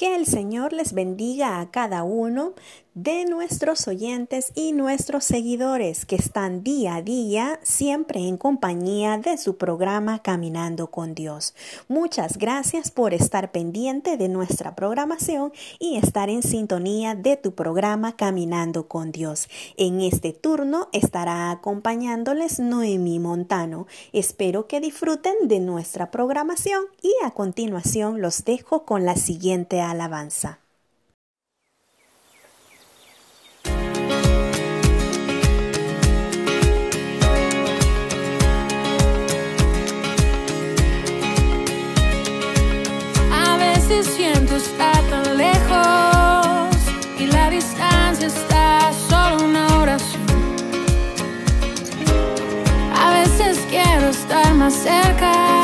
Que el Señor les bendiga a cada uno de nuestros oyentes y nuestros seguidores que están día a día siempre en compañía de su programa Caminando con Dios. Muchas gracias por estar pendiente de nuestra programación y estar en sintonía de tu programa Caminando con Dios. En este turno estará acompañándoles Noemí Montano. Espero que disfruten de nuestra programación y a continuación los dejo con la siguiente alabanza. Siento estar tan lejos y la distancia está solo una oración. A veces quiero estar más cerca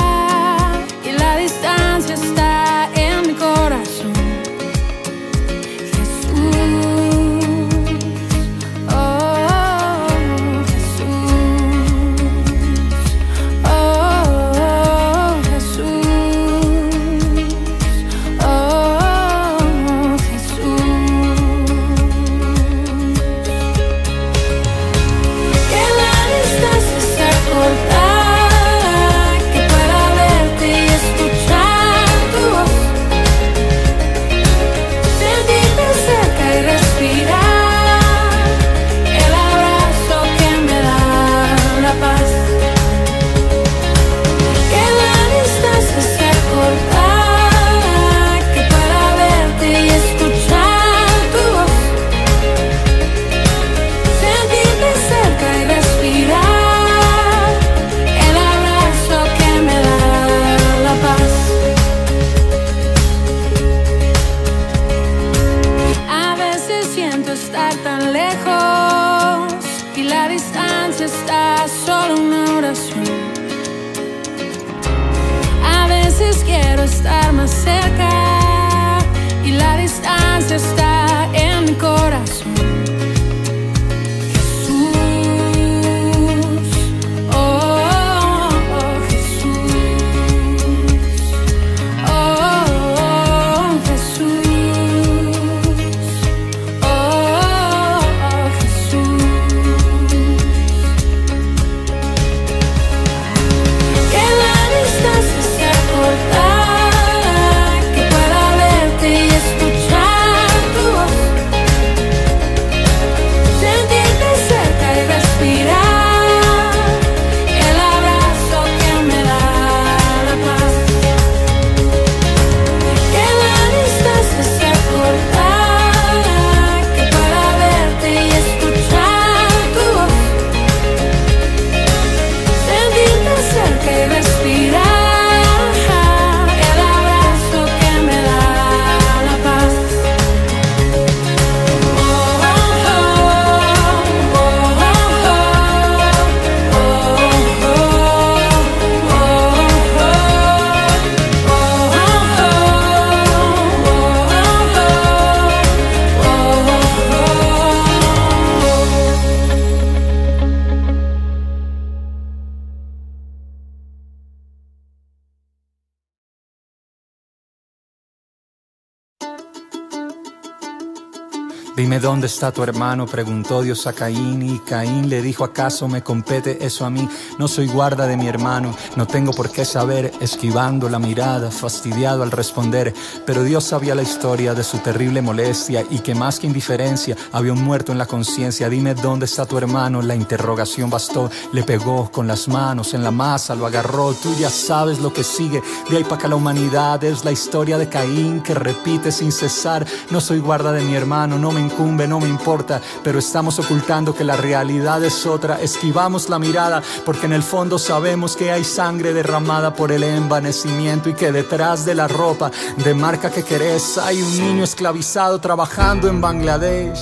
está tu hermano, preguntó Dios a Caín y Caín le dijo, ¿acaso me compete eso a mí? No soy guarda de mi hermano, no tengo por qué saber, esquivando la mirada, fastidiado al responder, pero Dios sabía la historia de su terrible molestia y que más que indiferencia había un muerto en la conciencia. Dime dónde está tu hermano, la interrogación bastó, le pegó con las manos en la masa, lo agarró, tú ya sabes lo que sigue, de ahí para acá la humanidad es la historia de Caín que repite sin cesar, no soy guarda de mi hermano, no me incumbe, no me importa, pero estamos ocultando que la realidad es otra. Esquivamos la mirada porque en el fondo sabemos que hay sangre derramada por el envanecimiento y que detrás de la ropa de marca que querés hay un niño esclavizado trabajando en Bangladesh.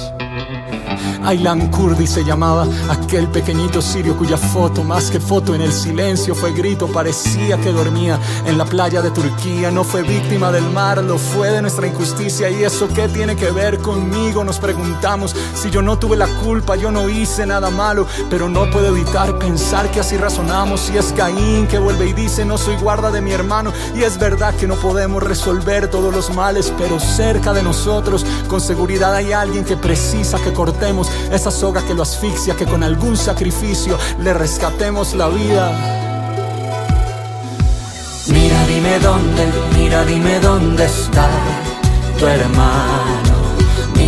Aylan Kurdi se llamaba aquel pequeñito sirio cuya foto, más que foto en el silencio, fue grito, parecía que dormía en la playa de Turquía. No fue víctima del mar, lo fue de nuestra injusticia. ¿Y eso qué tiene que ver conmigo? Nos preguntamos si yo no tuve la culpa, yo no hice nada malo, pero no puedo evitar pensar que así razonamos. Y es Caín que vuelve y dice: No soy guarda de mi hermano. Y es verdad que no podemos resolver todos los males, pero cerca de nosotros, con seguridad hay alguien que precisa que cortemos esa soga que lo asfixia, que con algún sacrificio le rescatemos la vida. Mira, dime dónde, mira, dime dónde está tu hermano.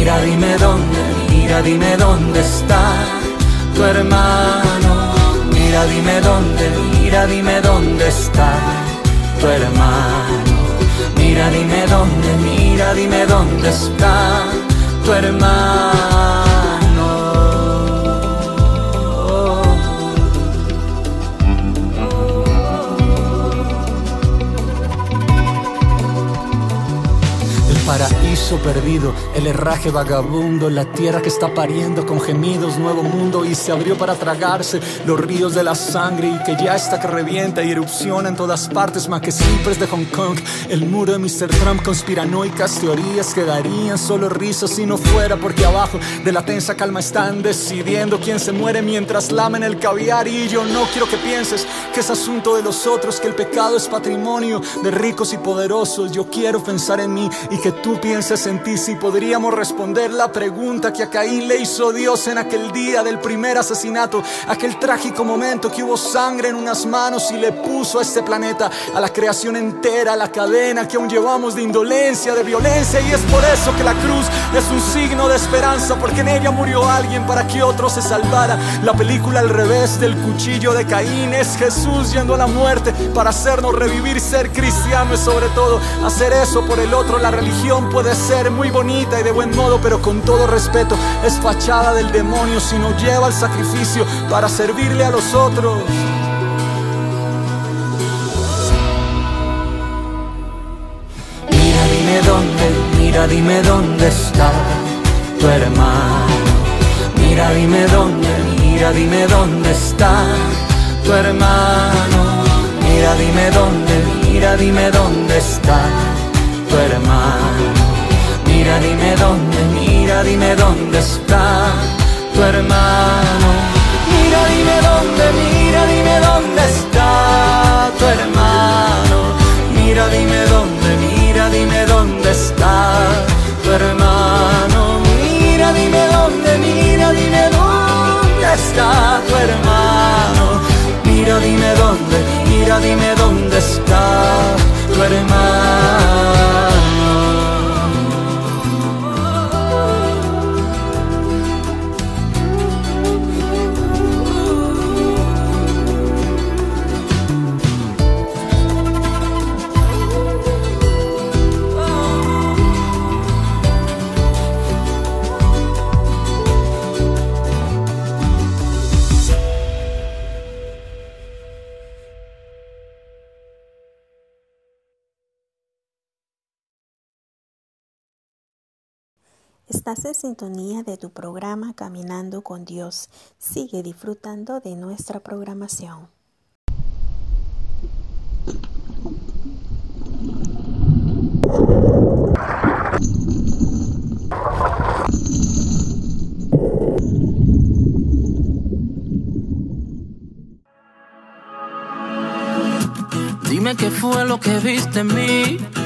Mira, dime dónde, mira, dime dónde está tu hermano. Mira, dime dónde, mira, dime dónde está tu hermano. Mira, dime dónde, mira, dime dónde está tu hermano. Paraíso perdido, el herraje vagabundo, la tierra que está pariendo con gemidos, nuevo mundo y se abrió para tragarse los ríos de la sangre y que ya está que revienta y erupciona en todas partes, más que siempre es de Hong Kong, el muro de Mr. Trump, conspiranoicas teorías quedarían solo risas si no fuera porque abajo de la tensa calma están decidiendo quién se muere mientras lamen el caviar y yo no quiero que pienses que es asunto de los otros, que el pecado es patrimonio de ricos y poderosos, yo quiero pensar en mí y que tú pienses en ti si podríamos responder la pregunta que a Caín le hizo Dios en aquel día del primer asesinato, aquel trágico momento que hubo sangre en unas manos y le puso a este planeta, a la creación entera, la cadena que aún llevamos de indolencia, de violencia y es por eso que la cruz es un signo de esperanza porque en ella murió alguien para que otro se salvara. La película al revés del cuchillo de Caín es Jesús yendo a la muerte para hacernos revivir, ser cristiano y sobre todo hacer eso por el otro, la religión puede ser muy bonita y de buen modo, pero con todo respeto es fachada del demonio si no lleva el sacrificio para servirle a los otros. Mira, dime dónde, mira, dime dónde está tu hermano. Mira, dime dónde, mira, dime dónde está tu hermano. Mira, dime dónde, mira, dime dónde está tu hermano. Mira, dime dónde, mira, dime dónde está tu hermano. Mira, dime dónde, mira, dime dónde está tu hermano. Mira, dime dónde, mira, dime dónde está tu hermano. Mira, dime dónde, mira, dime dónde está tu hermano. Mira, dime dónde, mira, dime dónde está tu hermano. Estás en sintonía de tu programa Caminando con Dios. Sigue disfrutando de nuestra programación. Dime qué fue lo que viste en mí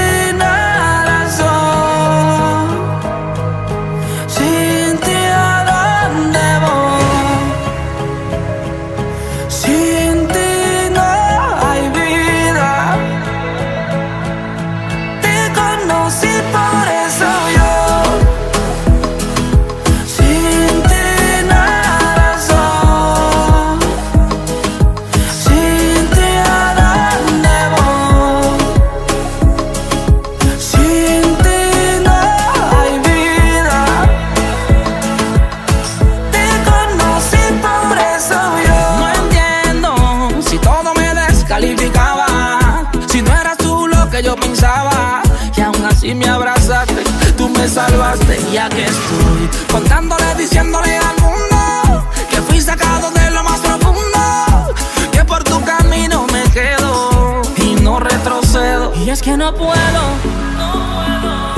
es que no puedo.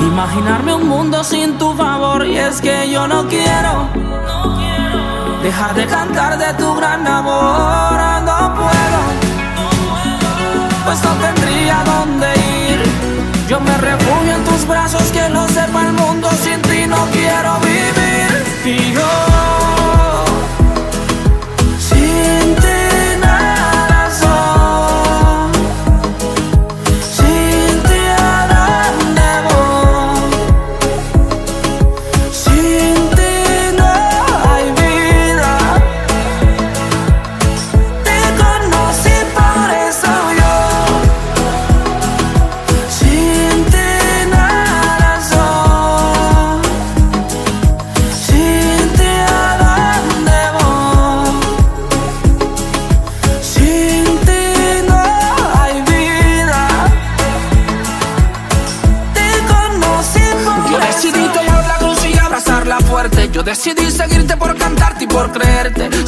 Imaginarme un mundo sin tu favor y es que yo no quiero dejar de cantar de tu gran amor, no puedo pues no tendría dónde ir. Yo me refugio en tus brazos, que lo sepa el mundo,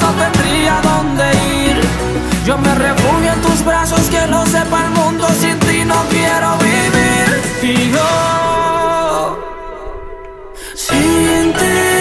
no tendría dónde ir. Yo me refugio en tus brazos, que lo sepa el mundo, sin ti no quiero vivir. Sin ti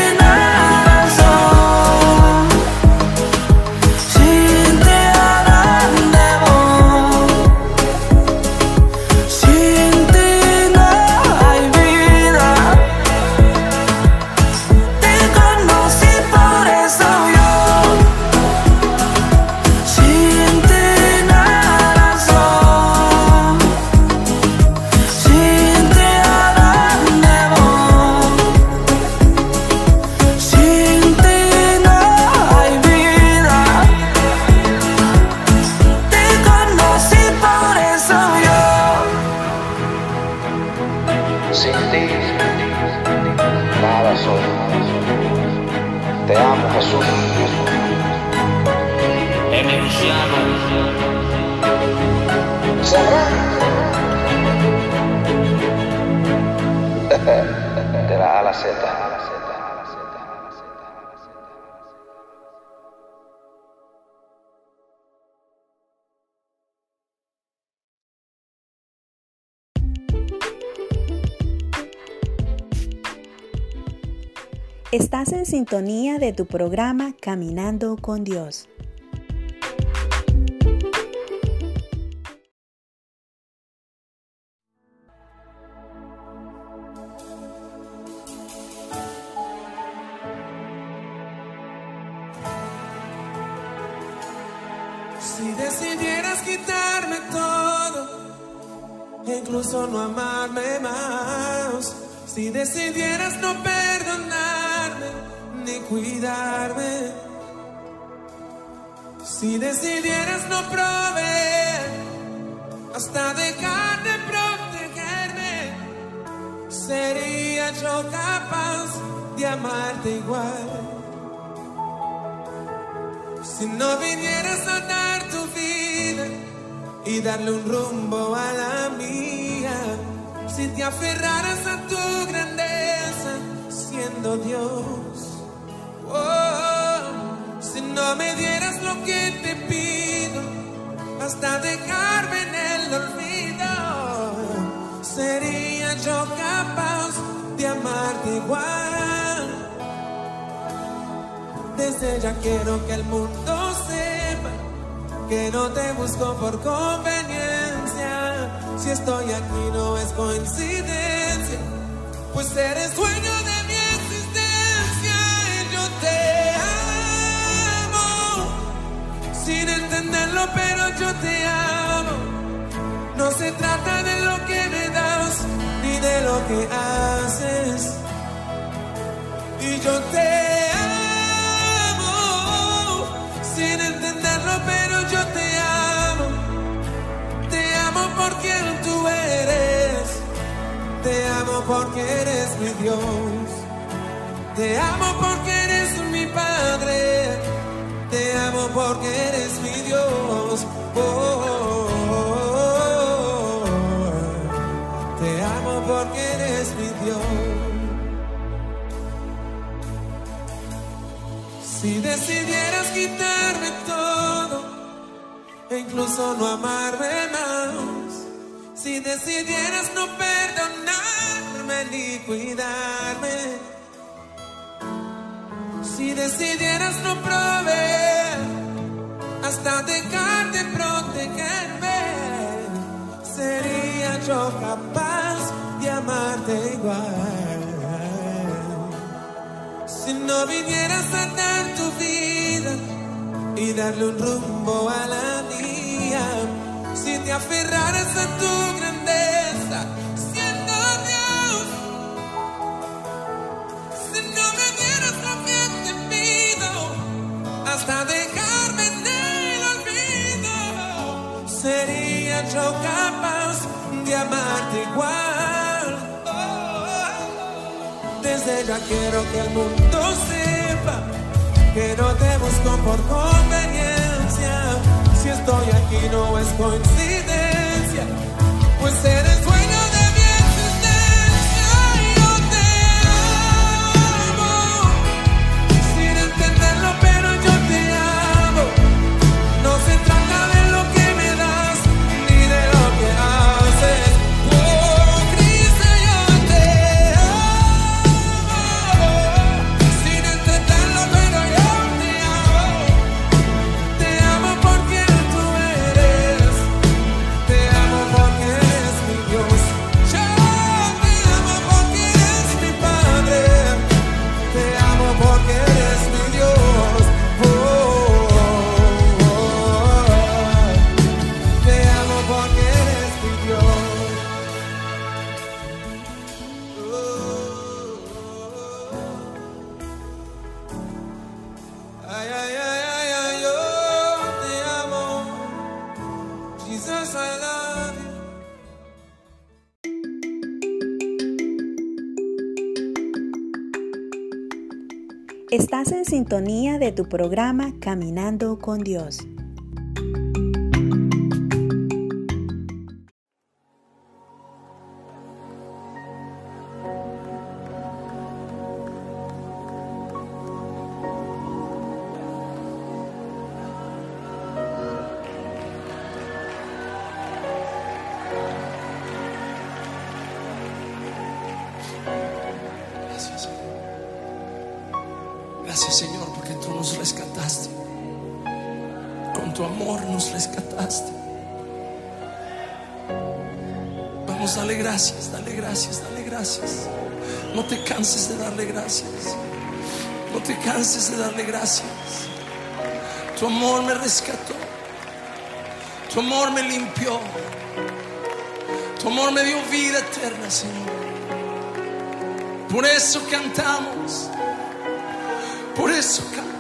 sintonía de tu programa Caminando con Dios. Si decidieras quitarme todo, incluso no amarme más, si decidieras no perdonar cuidarme. Si decidieras no proveer, hasta dejar de protegerme, sería yo capaz de amarte igual. Si no vinieras a dar tu vida y darle un rumbo a la mía, si te aferraras a tu grandeza siendo Dios Oh, si no me dieras lo que te pido, hasta dejarme en el olvido, sería yo capaz de amarte igual. Desde ya quiero que el mundo sepa que no te busco por conveniencia. Si estoy aquí no es coincidencia, pues eres dueño de sin entenderlo, pero yo te amo. No se trata de lo que me das, ni de lo que haces. Y yo te amo sin entenderlo, pero yo te amo. Te amo por quien tú eres. Te amo porque eres mi Dios. Te amo porque eres mi Padre. Te amo porque eres mi Dios. Oh, te amo porque eres mi Dios. Si decidieras quitarme todo e incluso no amarme más, si decidieras no perdonarme ni cuidarme, si decidieras no proveer hasta dejar de protegerme, sería yo capaz de amarte igual. Si no vinieras a dar tu vida y darle un rumbo a la mía, si te aferraras a tu grandeza, amarte igual. Desde ya quiero que el mundo sepa que no te busco por conveniencia. Si estoy aquí no es coincidencia, pues eres dueño de tu programa Caminando con Dios. Tu amor me limpió. Tu amor me dio vida eterna, Señor. Por eso cantamos. Por eso cantamos.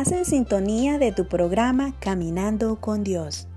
Estás en sintonía de tu programa Caminando con Dios.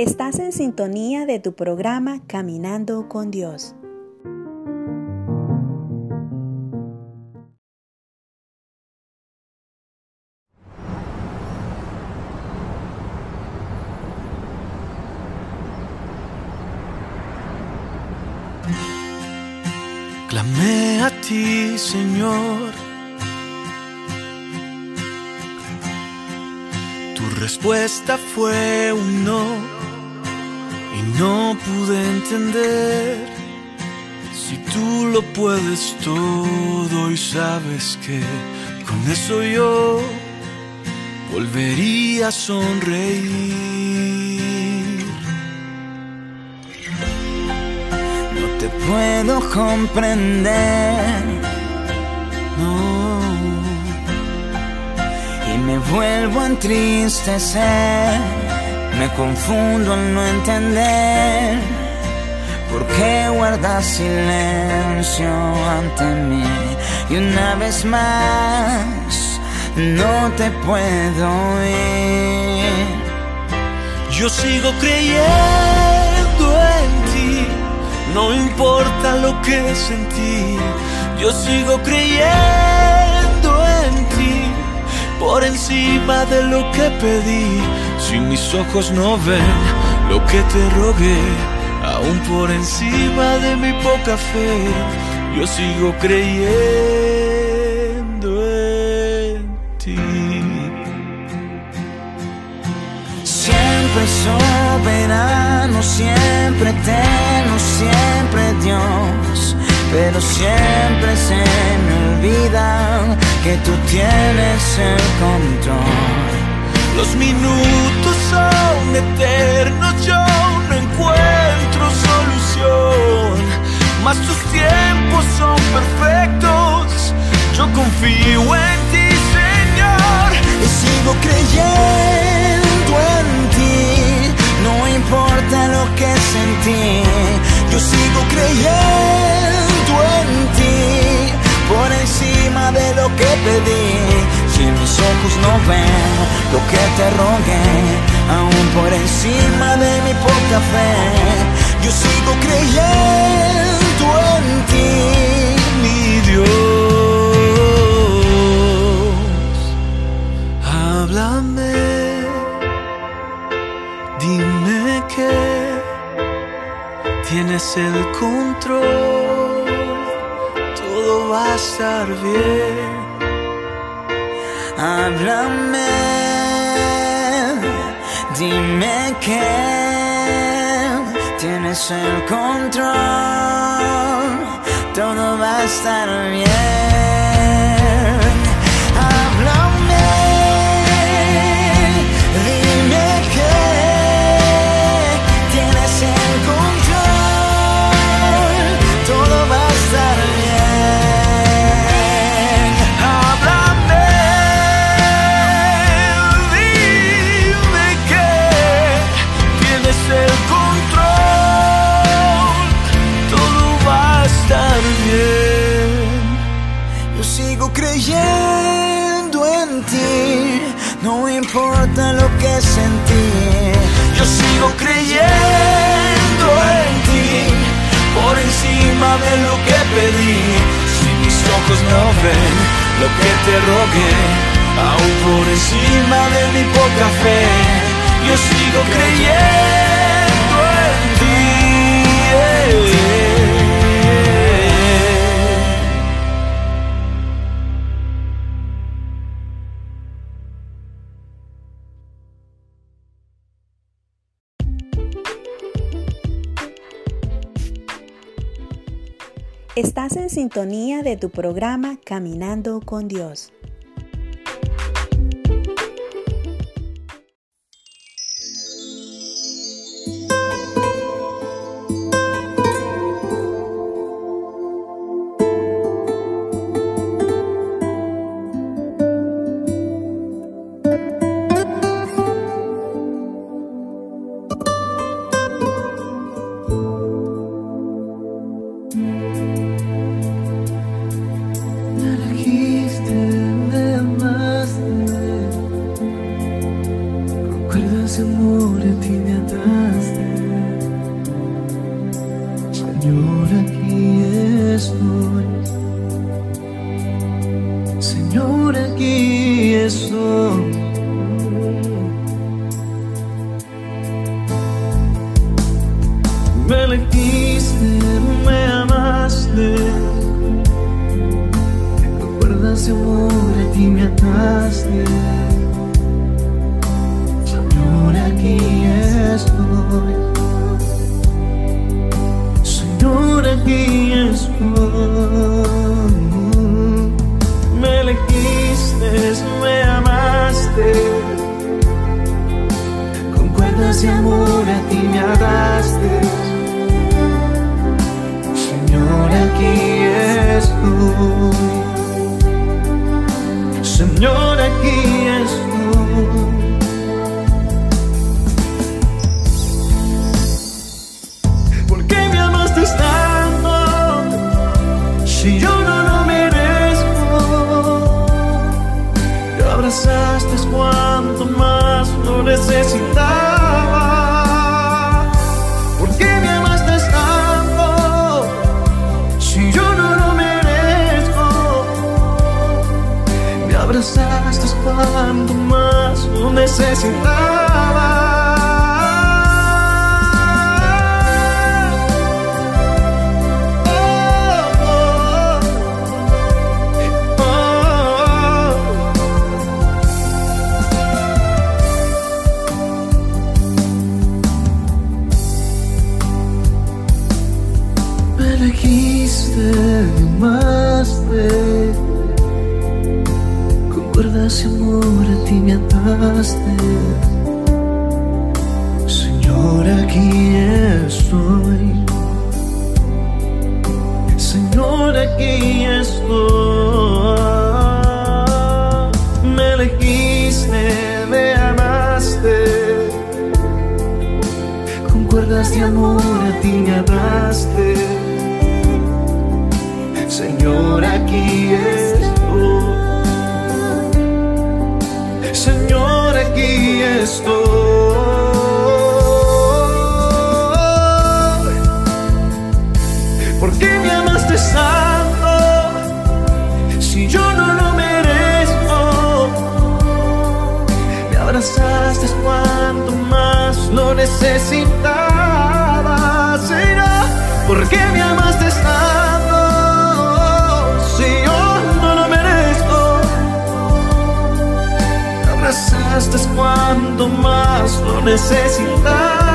Estás en sintonía de tu programa Caminando con Dios. Clamé a ti, Señor. Tu respuesta fue un no no pude entender si tú lo puedes todo y sabes que con eso yo volvería a sonreír. No te puedo comprender. No. Y me vuelvo a entristecer. Me confundo al no entender. ¿Por qué guardas silencio ante mí? Y una vez más, no te puedo ir. Yo sigo creyendo en ti, no importa lo que sentí. Yo sigo creyendo en ti, por encima de lo que pedí. Si mis ojos no ven lo que te rogué, aún por encima de mi poca fe, yo sigo creyendo en ti. Siempre soberano, siempre eterno, siempre Dios. Pero siempre se me olvida que tú tienes el control. Los minutos son eternos, yo no encuentro solución. Mas tus tiempos son perfectos, yo confío en ti, Señor. Y sigo creyendo en ti, no importa lo que sentí. Yo sigo creyendo en ti, por encima de lo que pedí. Si mis ojos no ven lo que te rogué, aún por encima de mi poca fe, yo sigo creyendo en ti, mi Dios. Háblame, dime que tienes el control, todo va a estar bien. Háblame, dime que tienes el control, todo va a estar bien. Que sentí. Yo sigo creyendo en ti, por encima de lo que pedí. Si mis ojos no ven lo que te rogué, aún por encima de mi poca fe, yo sigo creyendo sintonía de tu programa Caminando con Dios. ese amor a ti me ataste. Señor, aquí estoy. Señor, aquí estoy. Me elegiste, me amaste. Con cuerdas de amor a ti me ataste. Señor, aquí estoy. aquí estoy. ¿Por qué me amaste tanto si yo no lo merezco? Me abrazaste cuando más lo necesitaba. cuando más lo necesitas.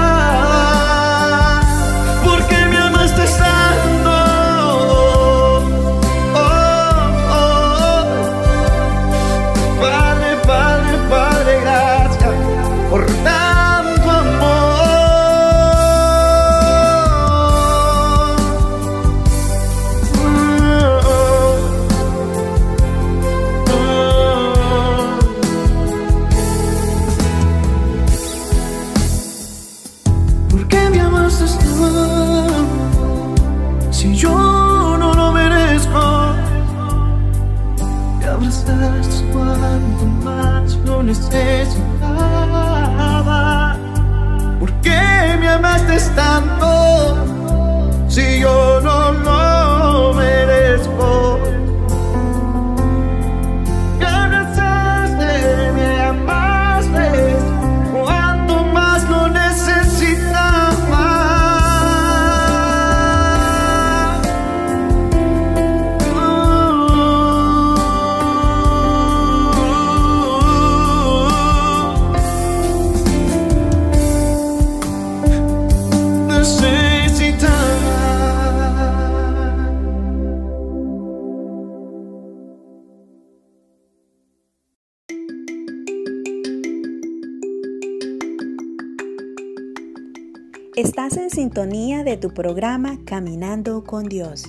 De tu programa Caminando con Dios.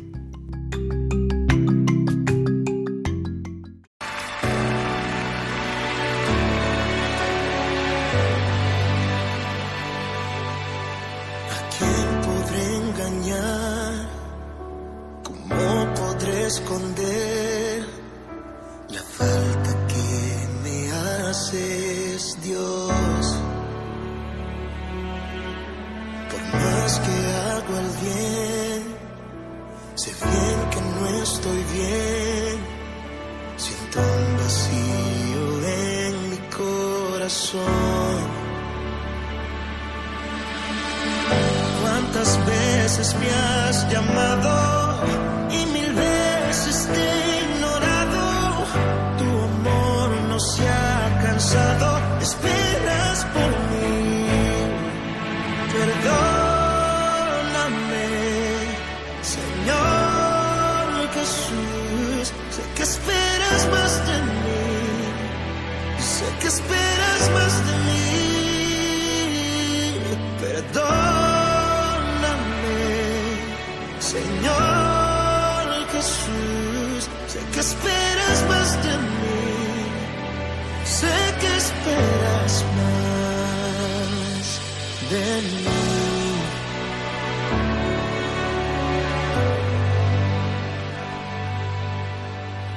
de mí.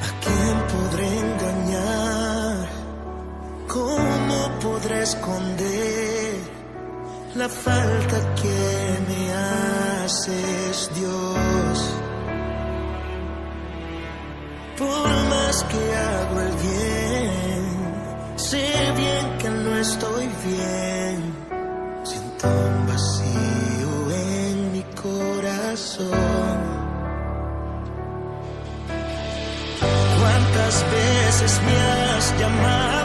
¿A quién podré engañar? ¿Cómo podré esconder la falta que me haces, Dios? veces me has llamado.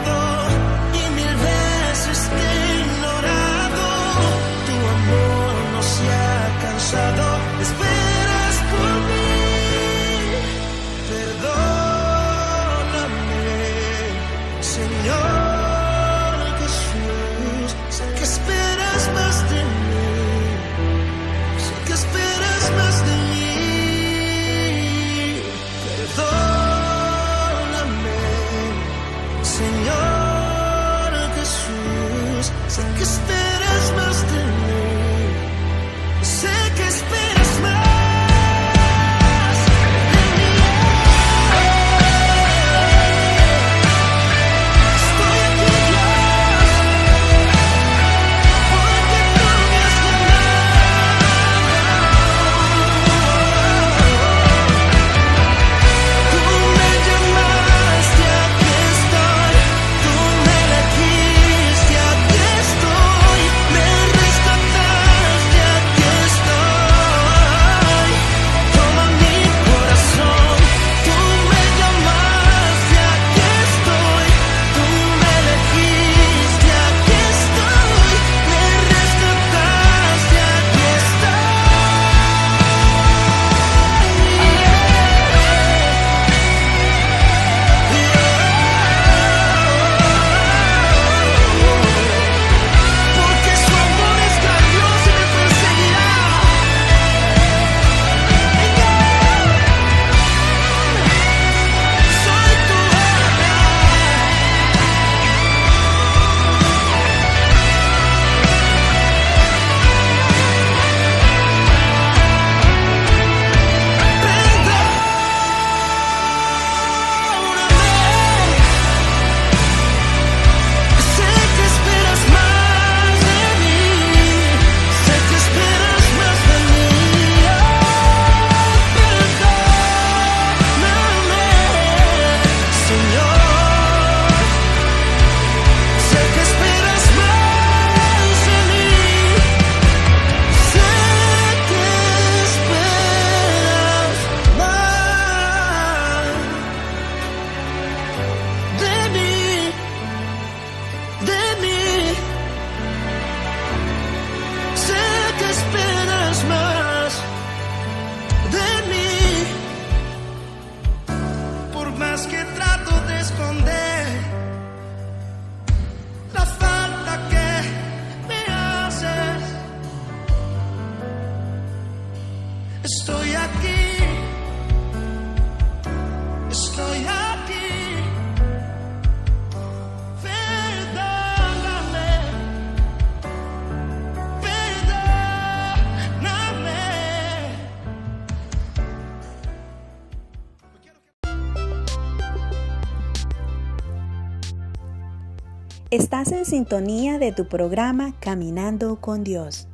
Estás en sintonía de tu programa Caminando con Dios.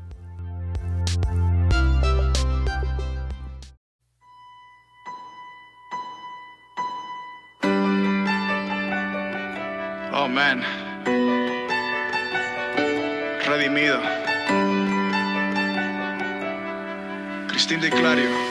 Oh man. Redimido. Cristín de Clario.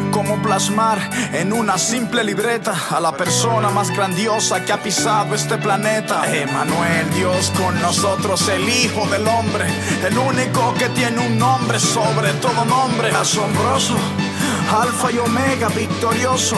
¿Cómo plasmar en una simple libreta a la persona más grandiosa que ha pisado este planeta? Emanuel, Dios con nosotros, el Hijo del Hombre, el único que tiene un nombre sobre todo nombre, asombroso, alfa y omega, victorioso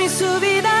Mi su vida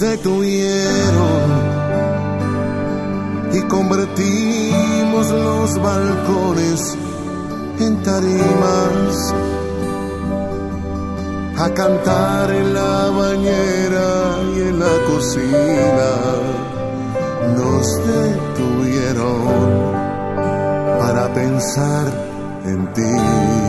Detuvieron y convertimos los balcones en tarimas a cantar en la bañera y en la cocina. Nos detuvieron para pensar en ti.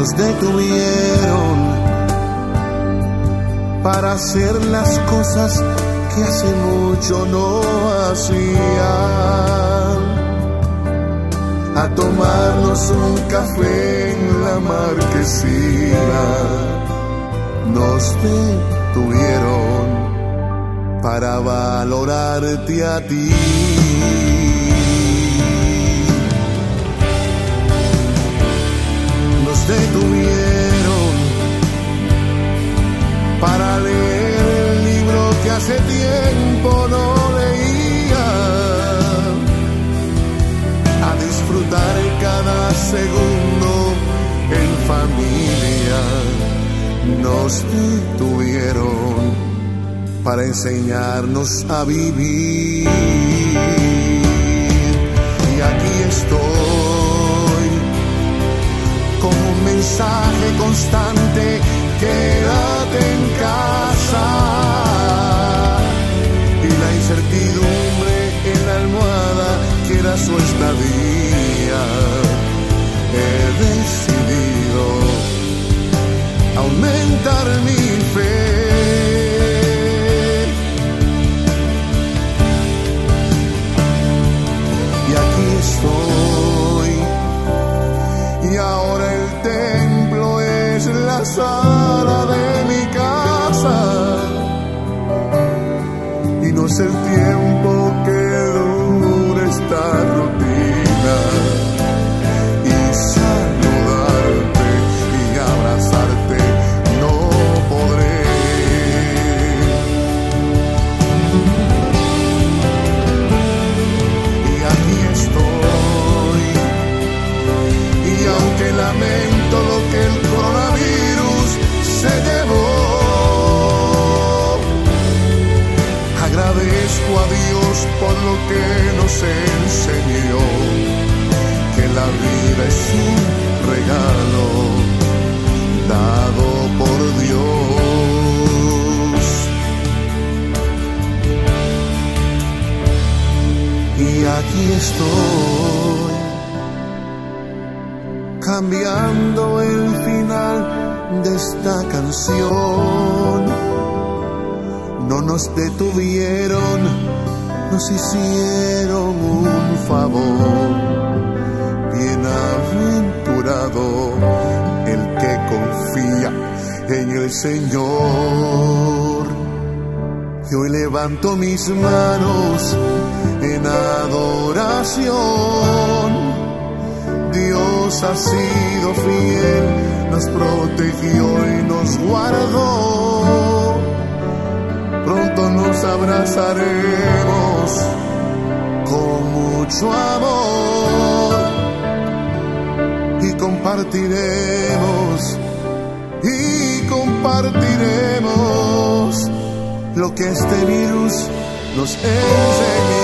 Nos detuvieron para hacer las cosas que hace mucho no hacían. A tomarnos un café en la marquesina. Nos detuvieron para valorarte a ti. Hace tiempo no leía, a disfrutar cada segundo en familia. Nos detuvieron para enseñarnos a vivir. Y aquí estoy mensaje constante, quédate en casa. Quiera su estadía. He decidido aumentar mi fe. Y aquí estoy. Y ahora la sala de mi casa y no es el tiempo estoy, cambiando el final de esta canción no nos detuvieron, nos hicieron un favor. Bienaventurado el que confía en el Señor. Y hoy levanto mis manos en adoración. Dios ha sido fiel, nos protegió y nos guardó pronto nos abrazaremos con mucho amor y compartiremos y compartiremos lo que este virus nos enseñó.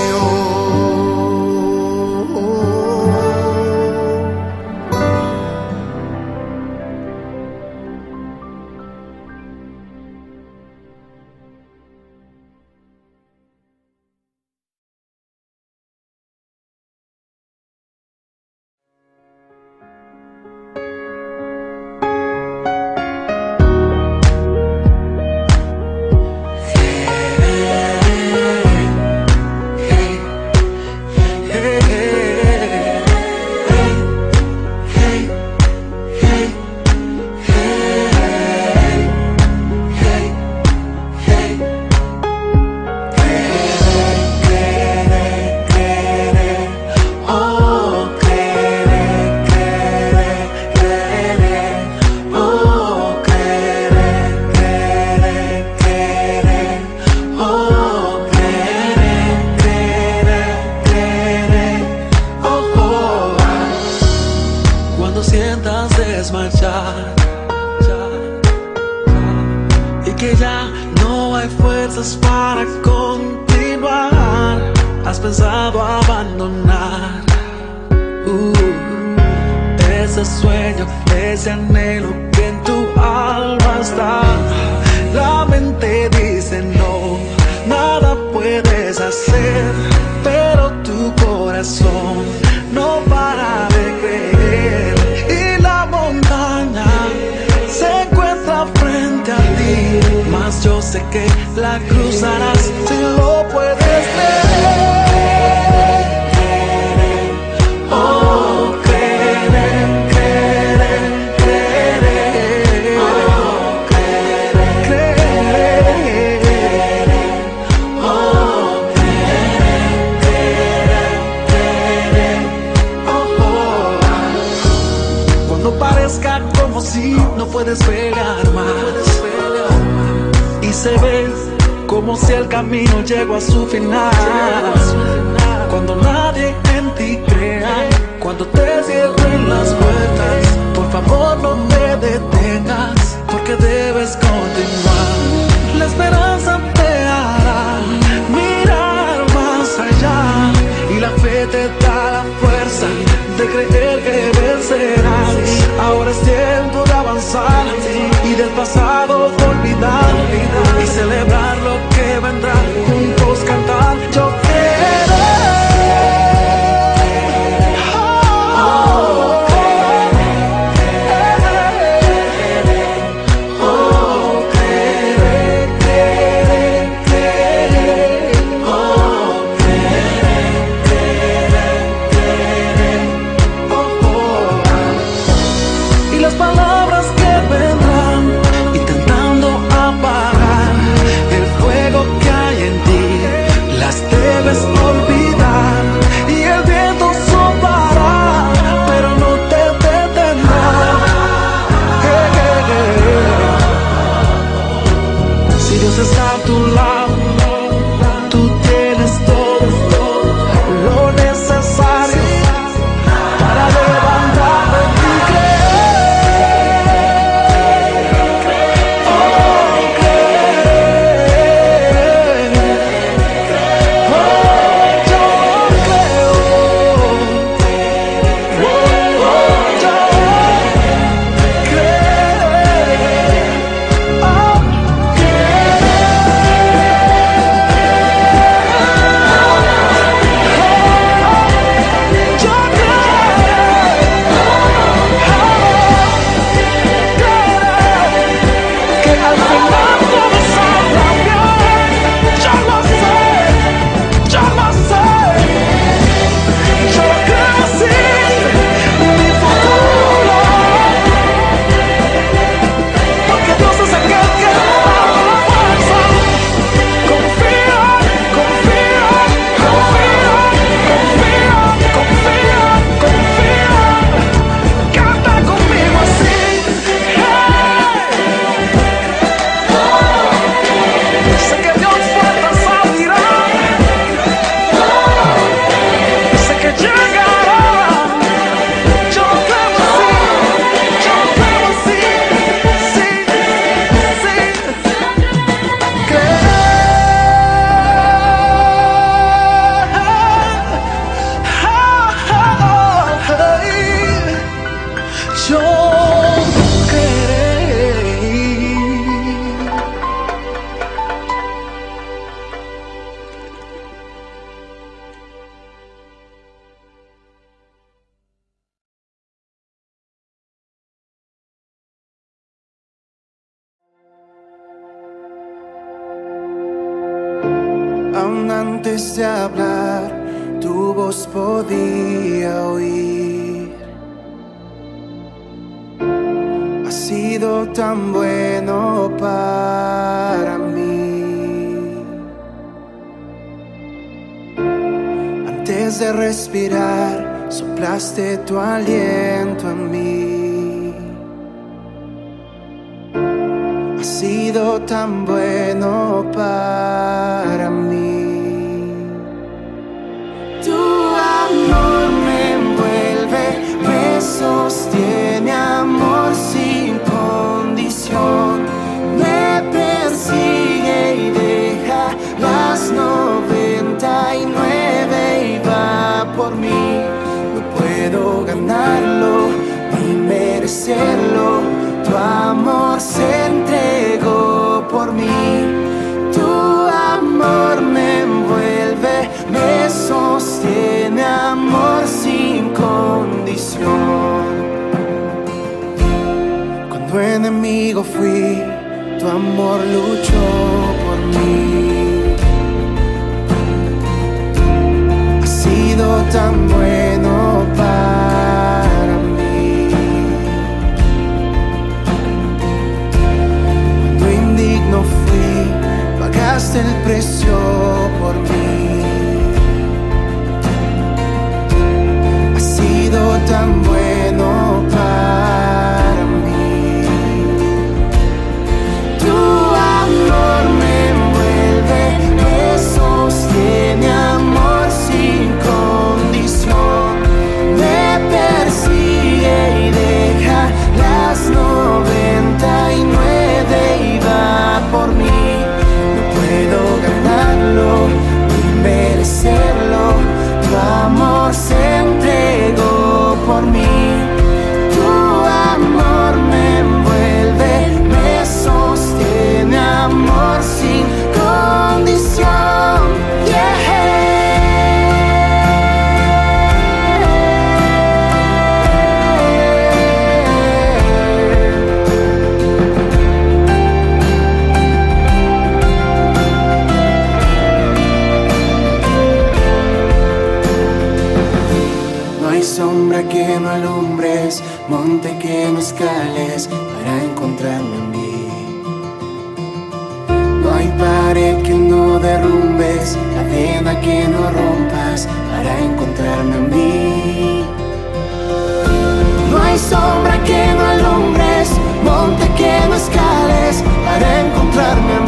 y del pasado olvidar y celebrar lo que vendrá. fui, tu amor luchó por mí. Ha sido tan bueno para mí. Cuando indigno fui, pagaste el precio por mí. Has sido tan bueno. que no rompas para encontrarme a mí. No hay sombra que no alumbres, monte que no escales para encontrarme a mí.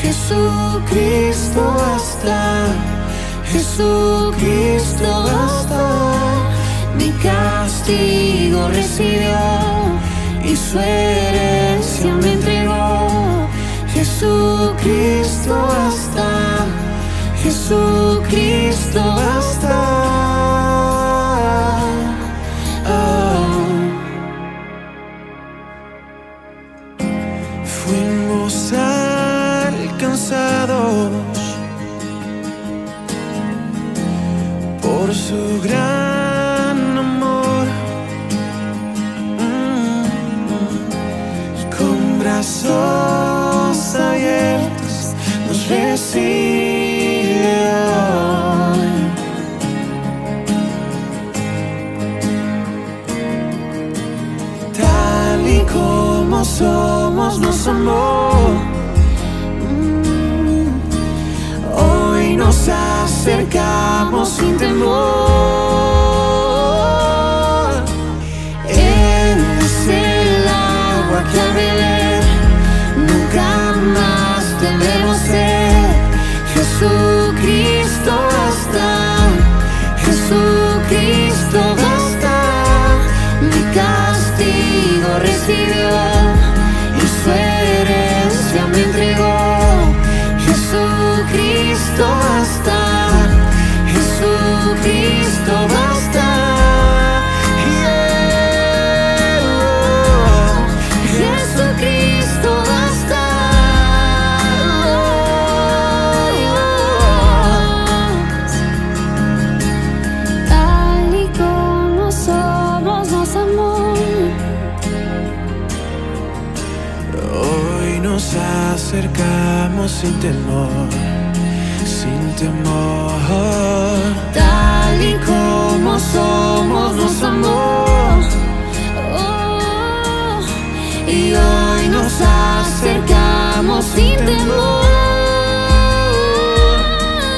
Jesucristo basta, Jesucristo basta, mi castigo recibió y su herencia me entregó, Jesucristo basta. the sin temor, sin temor. Tal y como somos, nos amó. Oh, y hoy nos acercamos sin temor.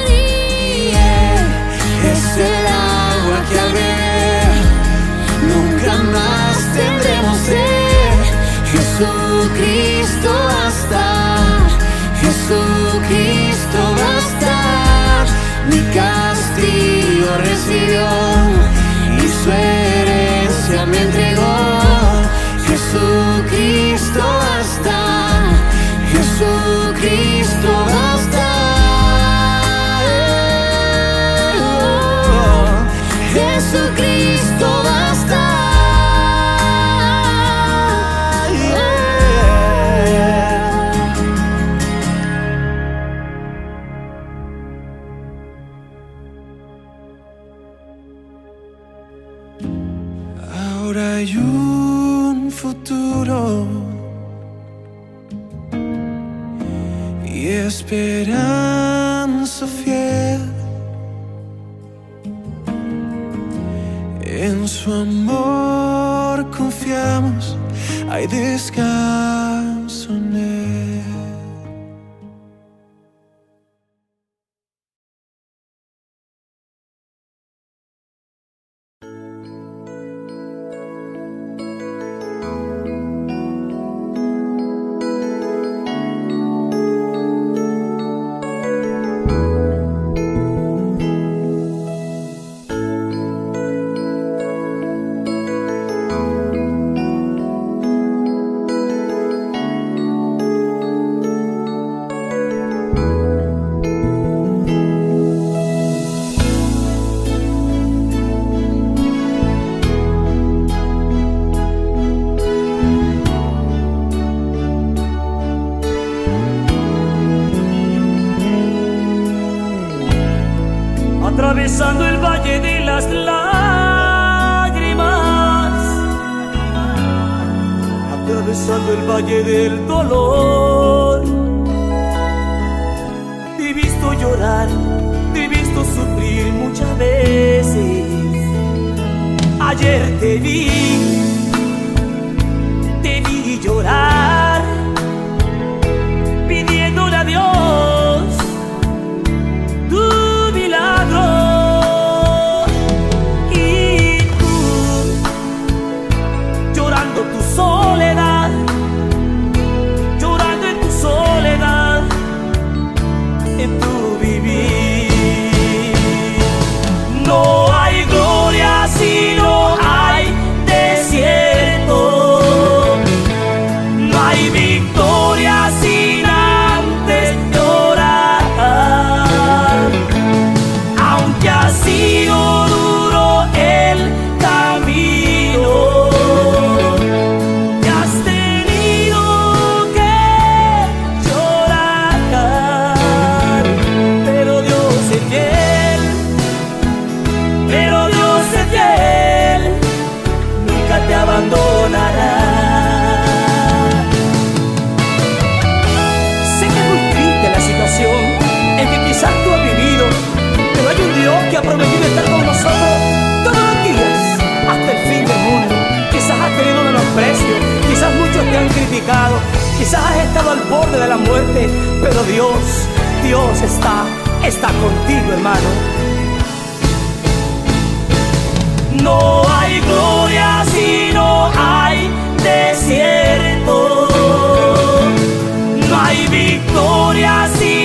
Y es el agua que al beber nunca más tendremos sed. Jesucristo. Cristo bastar, mi castigo recibió. atravesando el valle de las lágrimas, atravesando el valle del dolor. Te he visto llorar, te he visto sufrir muchas veces. Ayer te vi, te vi llorar, pidiéndole a Dios. borde de la muerte, pero Dios, Dios está, está contigo, hermano. No hay gloria si no hay desierto. No hay victoria si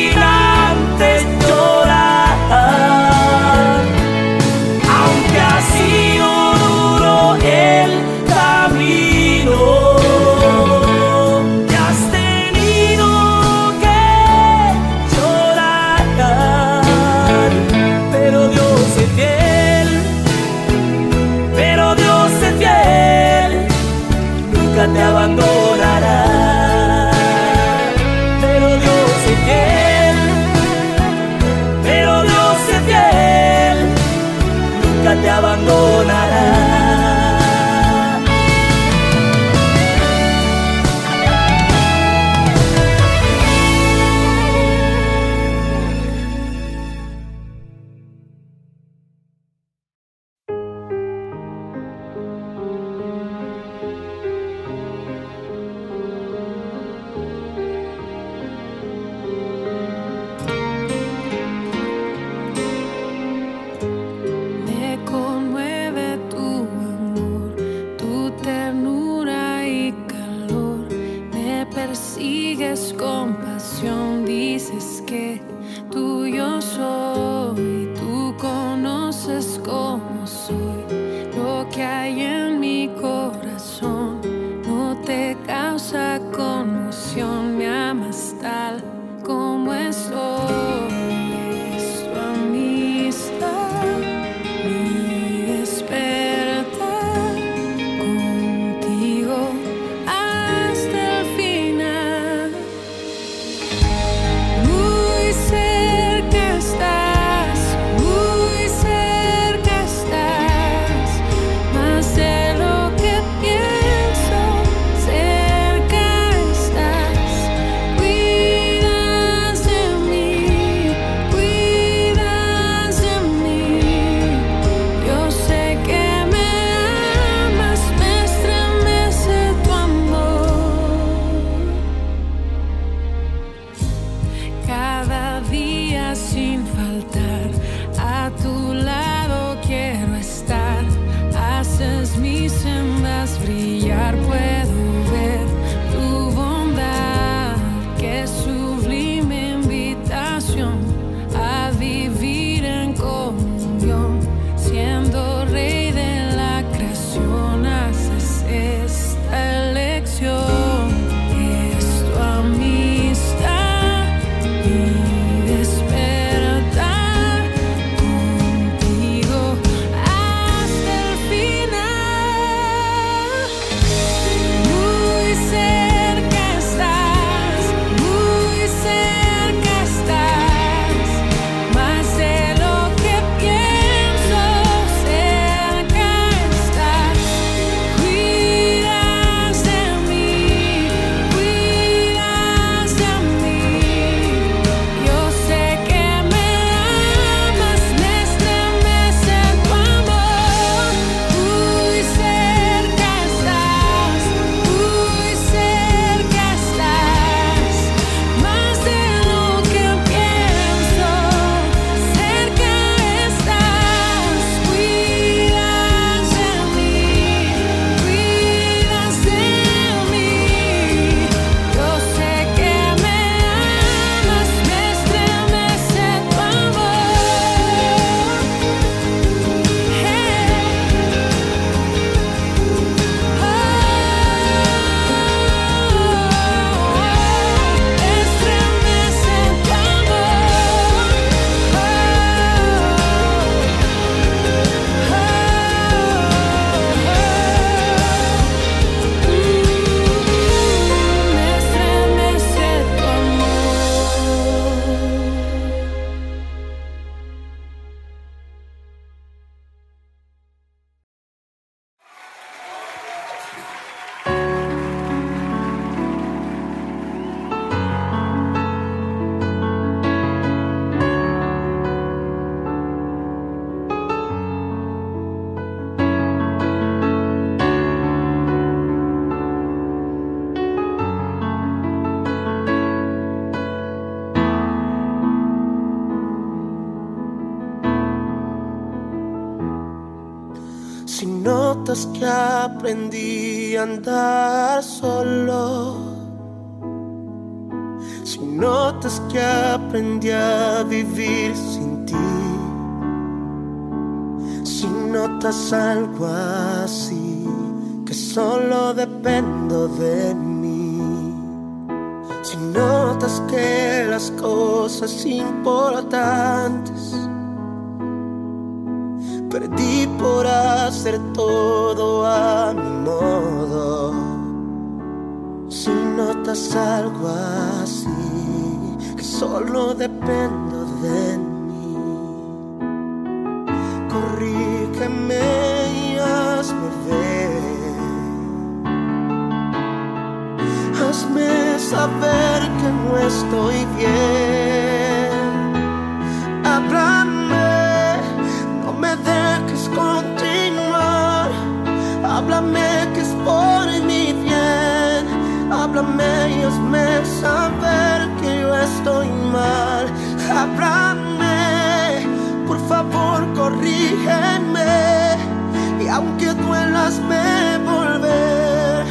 aunque duelas, me volver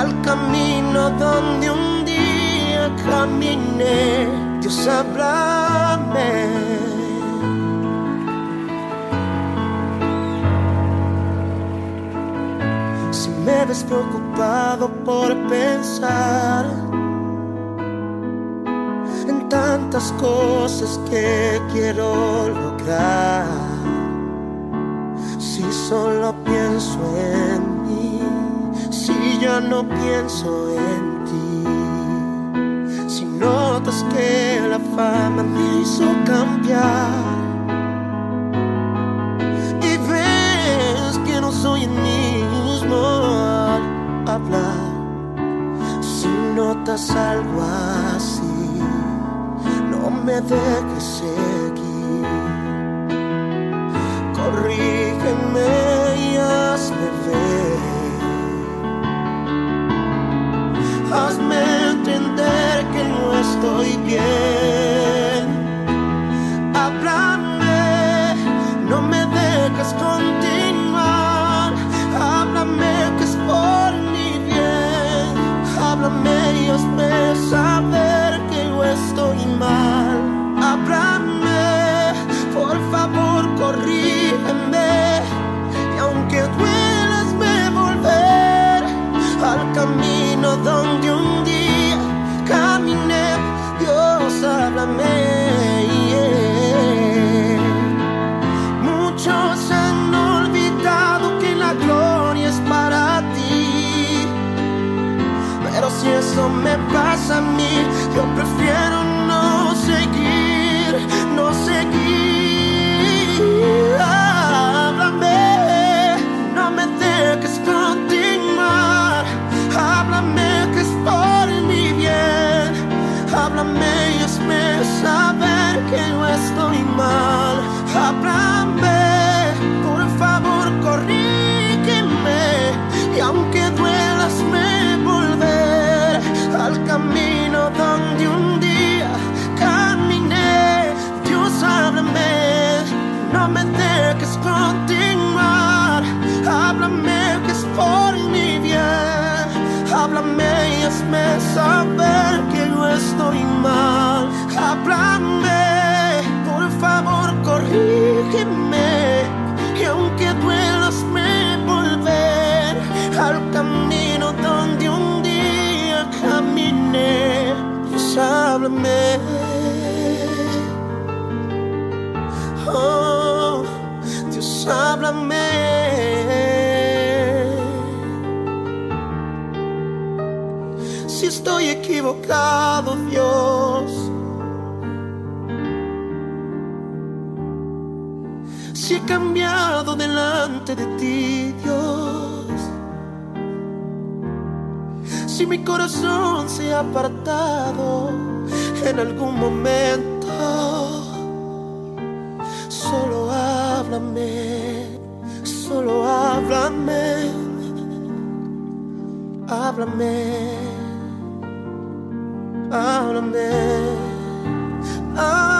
al camino donde un día caminé. Dios, háblame. me ves preocupado por pensar en tantas cosas que quiero lograr. Si solo pienso en mí, si ya no pienso en ti, si notas que la fama me hizo cambiar. Y ves que no soy en mí hablar. Si notas algo así, no me dejes seguir. Corrígeme y hazme ver. Hazme entender que no estoy bien. Háblame, no me dejes continuar. Háblame que es por mi bien. Háblame y hazme saber que yo estoy mal. Me pasa a mí, yo hazme saber que yo estoy mal. Háblame, por favor, corrígeme. Y aunque duelas, me volver al camino donde un día caminé. Dios, háblame. Oh, Dios, háblame. Estoy equivocado, Dios. Si he cambiado delante de ti, Dios. Si mi corazón se ha apartado en algún momento, solo háblame, solo háblame, háblame, háblame, háblame.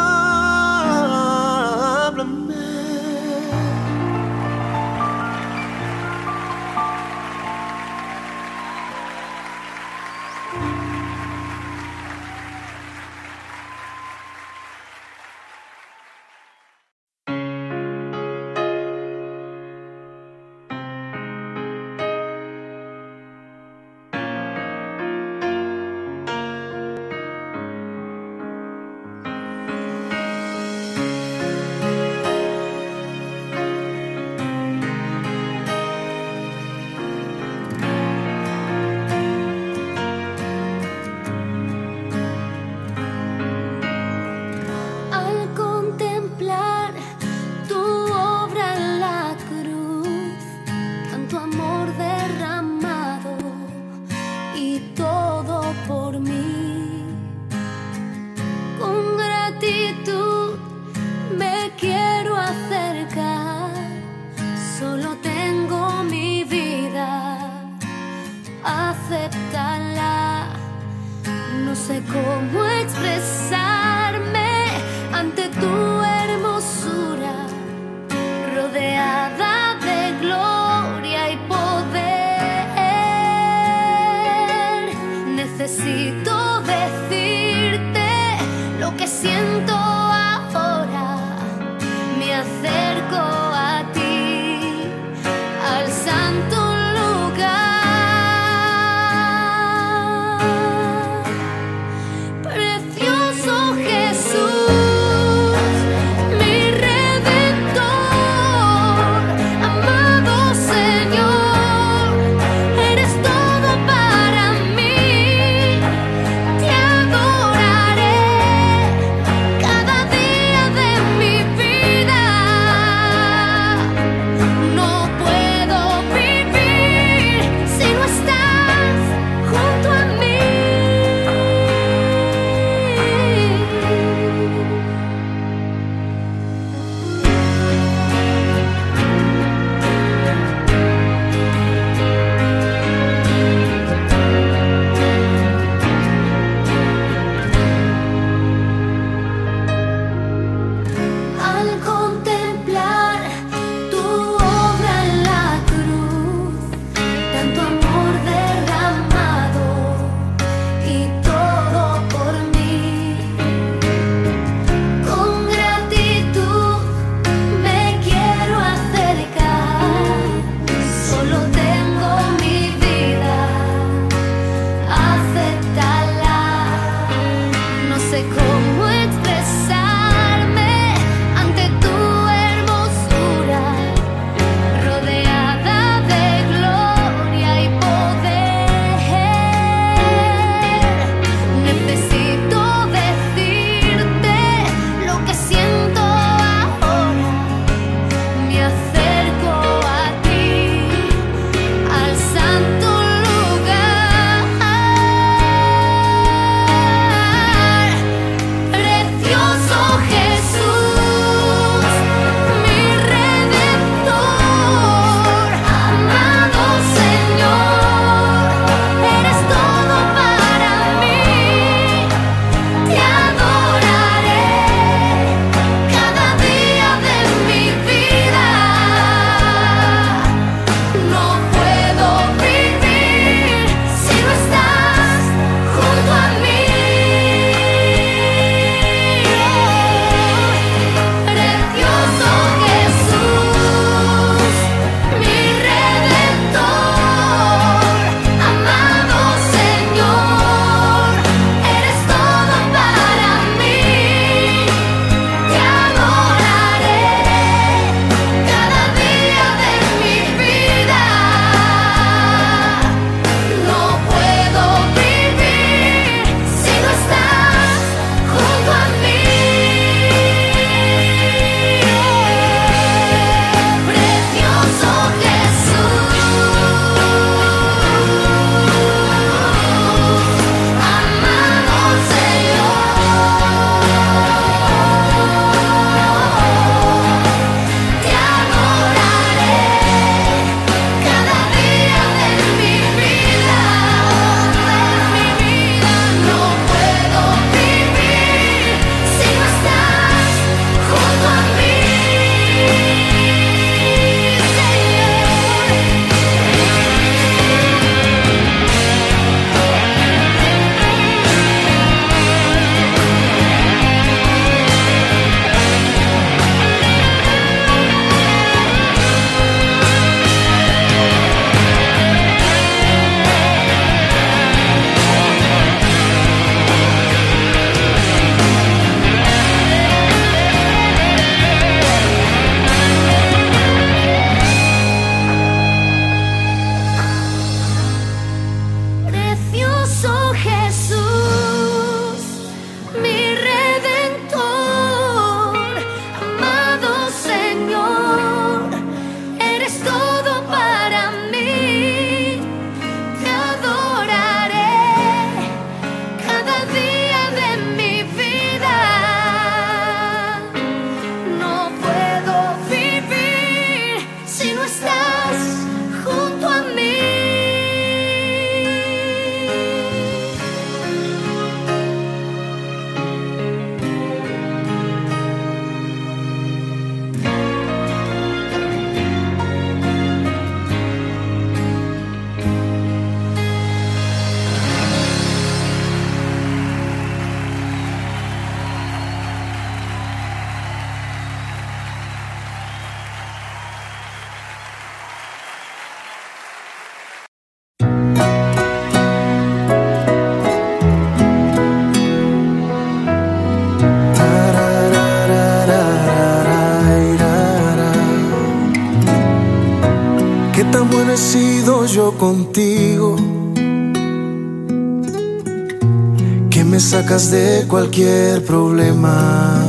Cualquier problema.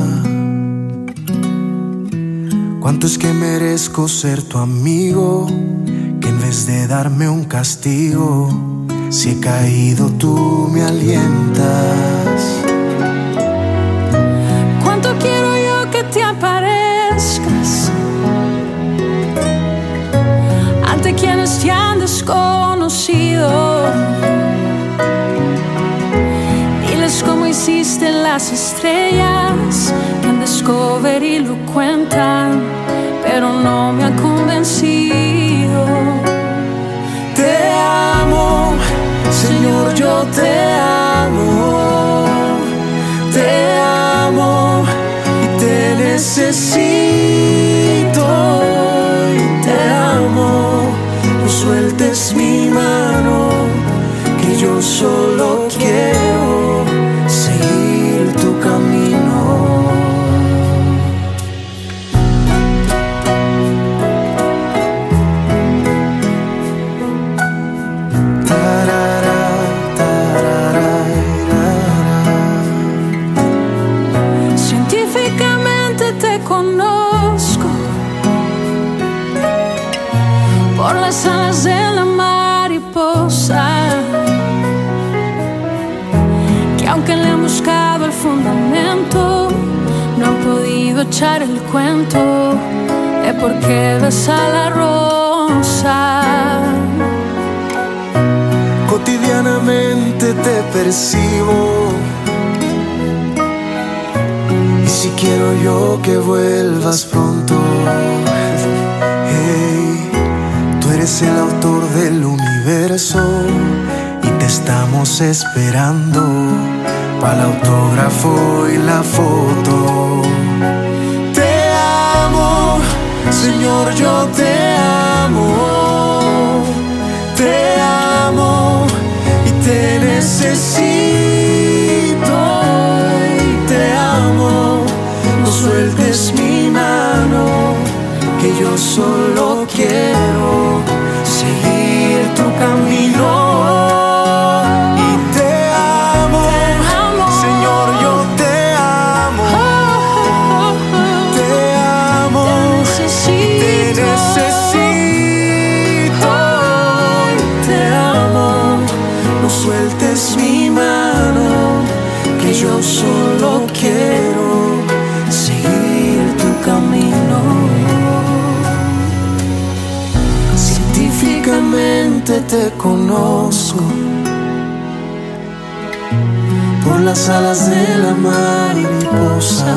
¿Cuánto es que merezco ser tu amigo? Que en vez de darme un castigo, si he caído tú me alientas. ¿Cuánto quiero yo que te aparezcas? Ante quienes te han desconocido. Las estrellas, que en Discovery lo cuentan, pero no me ha convencido. Te amo, Señor, yo te amo. Te amo y te necesito. Por las alas de la mariposa. Que aunque le han buscado el fundamento, no han podido echar el cuento de por qué besa la rosa. Cotidianamente te percibo. Y si quiero yo que vuelvas pronto, eres el autor del universo y te estamos esperando para el autógrafo y la foto. Te amo, Señor, yo te amo. Te amo y te necesito. Te amo, no sueltes mi mano, que yo solo quiero sueltes mi mano, que yo solo quiero Científicamente te conozco por las alas de la mariposa.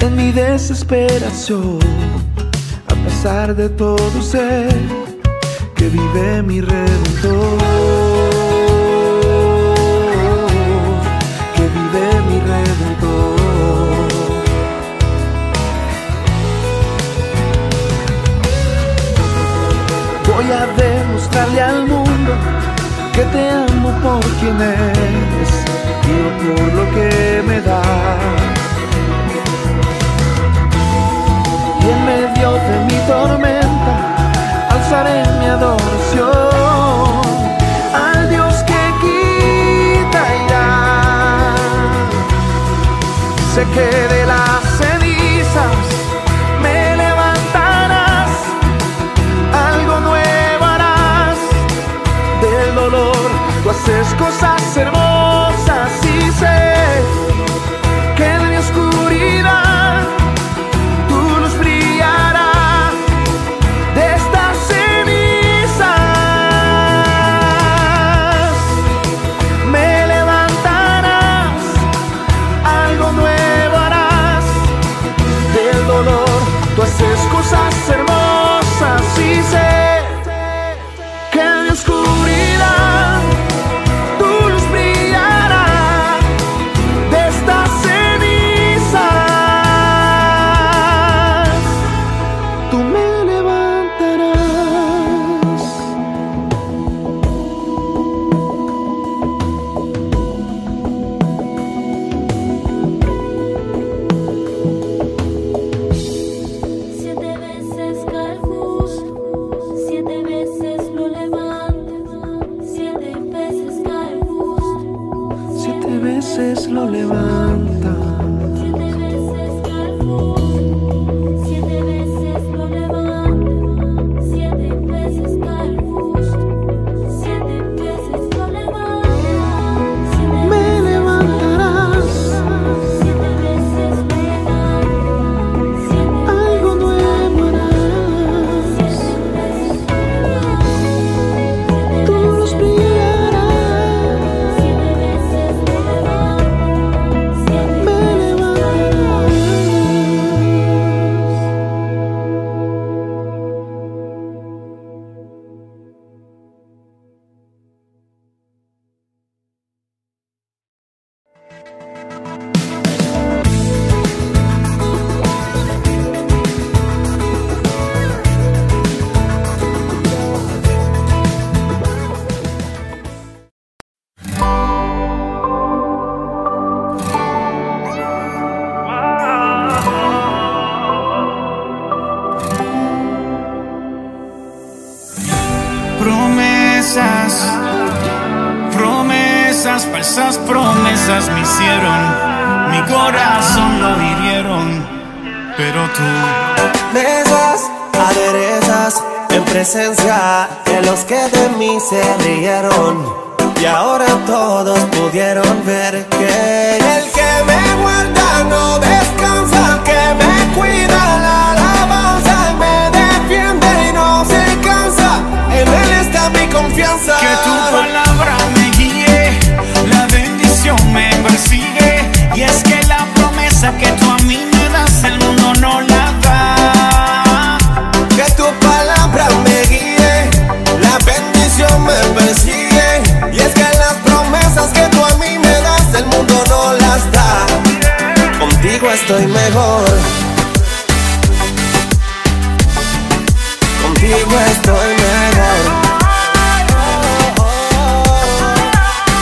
En mi desesperación. A pesar de todo sé que vive mi redentor. Que vive mi redentor. Voy a demostrarle al mundo que te amo por quien eres y no por lo que me das. Tormenta alzaré mi adoración al Dios que quita irá. Sé que de Contigo estoy mejor.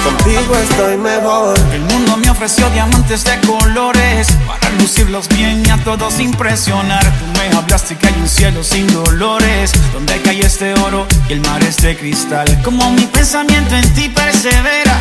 Contigo estoy mejor. El mundo me ofreció diamantes de colores para lucirlos bien y a todos impresionar. Tú me hablaste que hay un cielo sin dolores, donde cae este oro y el mar es de cristal. Como mi pensamiento en ti persevera,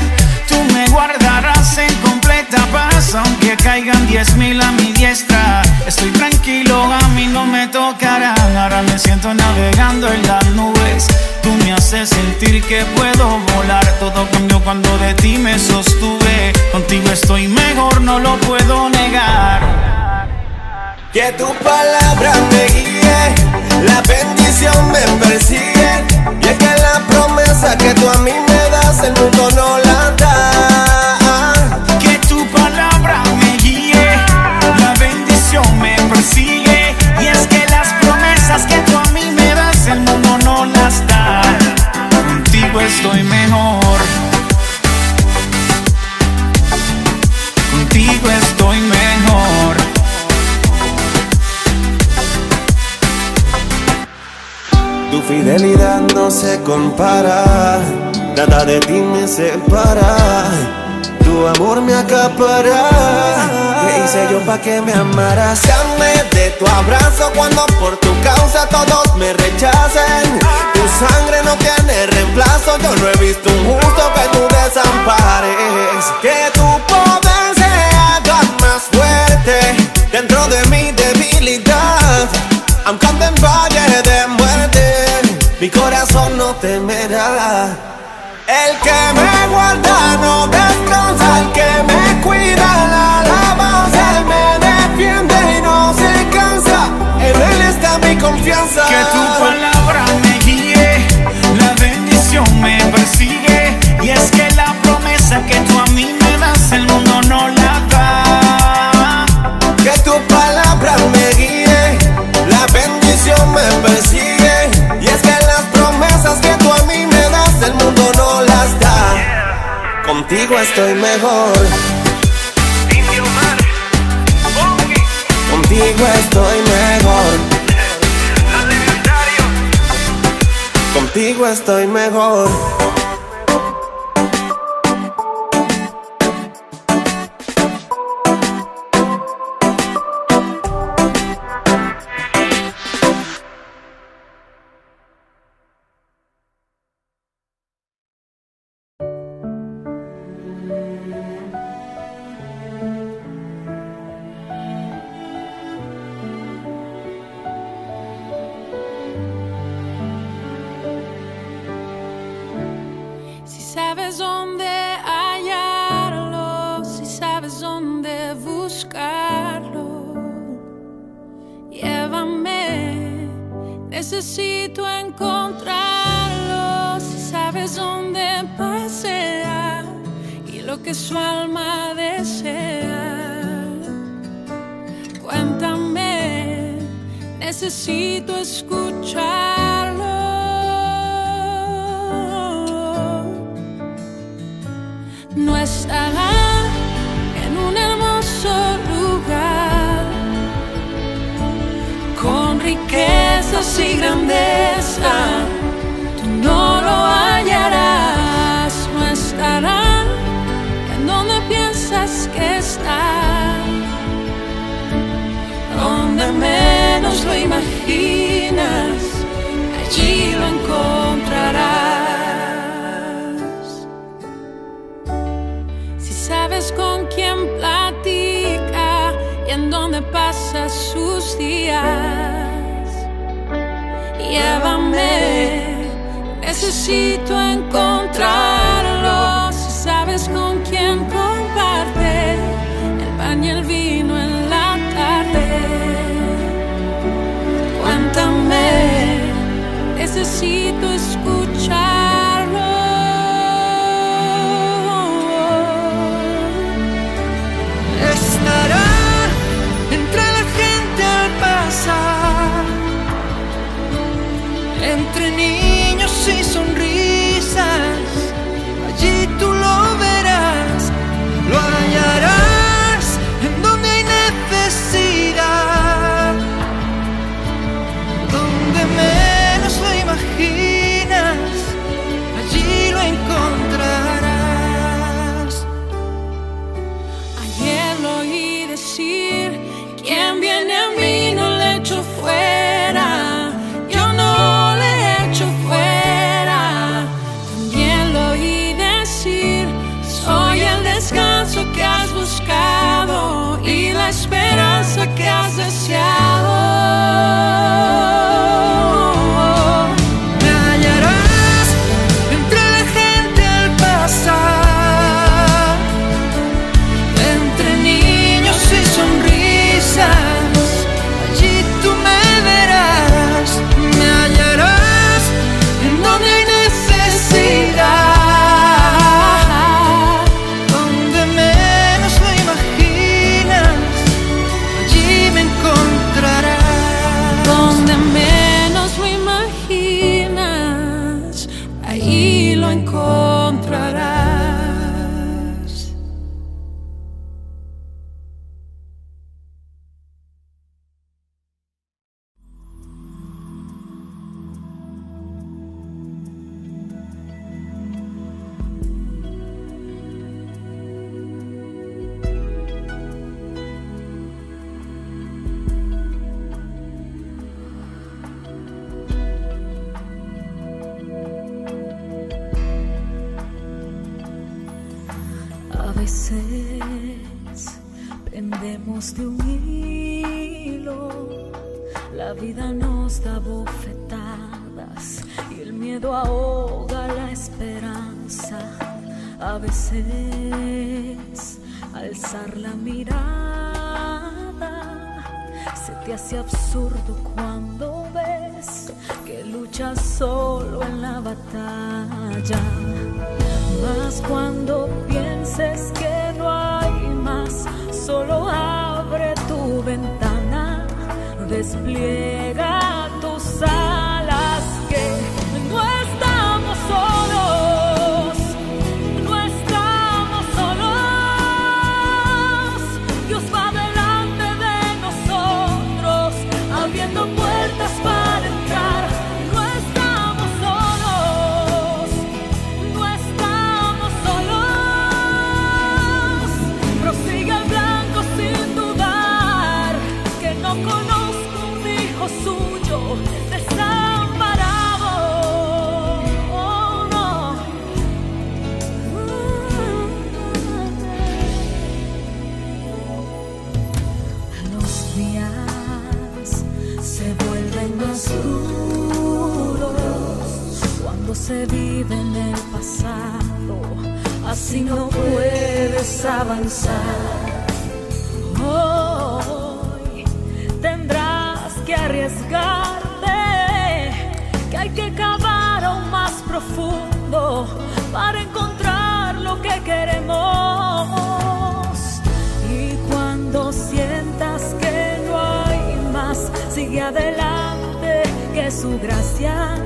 tú me guardarás en completa paz, aunque caigan diez mil a mi diestra. Estoy tranquilo, a mí no me tocarán. Ahora me siento navegando en las nubes. Tú me haces sentir que puedo volar. Todo cambió cuando de ti me sostuve. Contigo estoy mejor, no lo puedo negar. Que tu palabra me guíe, La bendición me persigue y es que la promesa que tú a mí me das el mundo no la da. Que tu palabra me guíe, la bendición me persigue. Y es que las promesas que tú a mí me das, el mundo no las da. Contigo estoy mejor. Contigo estoy mejor. Fidelidad no se compara, nada de ti me separa. Tu amor me acapara. ¿Qué hice yo pa' que me amaras? Llame de tu abrazo cuando por tu causa todos me rechacen. Tu sangre no tiene reemplazo, yo no he visto un justo que tú desampares. Que tu poder se haga más fuerte dentro de mi debilidad. Valle de muerte, mi corazón no temerá. El que me guarda no descansa, el que me cuida la alabanza, él me defiende y no se cansa. En él está mi confianza. Que tu palabra me guíe, la bendición me persigue. Y es que la promesa que tú Contigo estoy mejor. Contigo estoy mejor. Contigo estoy mejor. Menos lo imaginas, allí lo encontrarás. Si sabes con quién platica y en dónde pasa sus días, llévame. Necesito encontrarlo. Necesito escucharlo. batalla. Mas cuando pienses que no hay más, solo abre tu ventana, despliega se vive en el pasado, así no puedes avanzar. Hoy tendrás que arriesgarte, que hay que cavar aún más profundo para encontrar lo que queremos. Y cuando sientas que no hay más, sigue adelante, que su gracia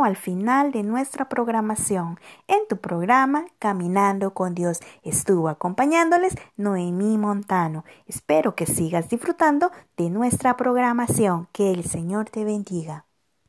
al final de nuestra programación. En tu programa Caminando con Dios estuvo acompañándoles Noemí Montano. Espero que sigas disfrutando de nuestra programación. Que el Señor te bendiga.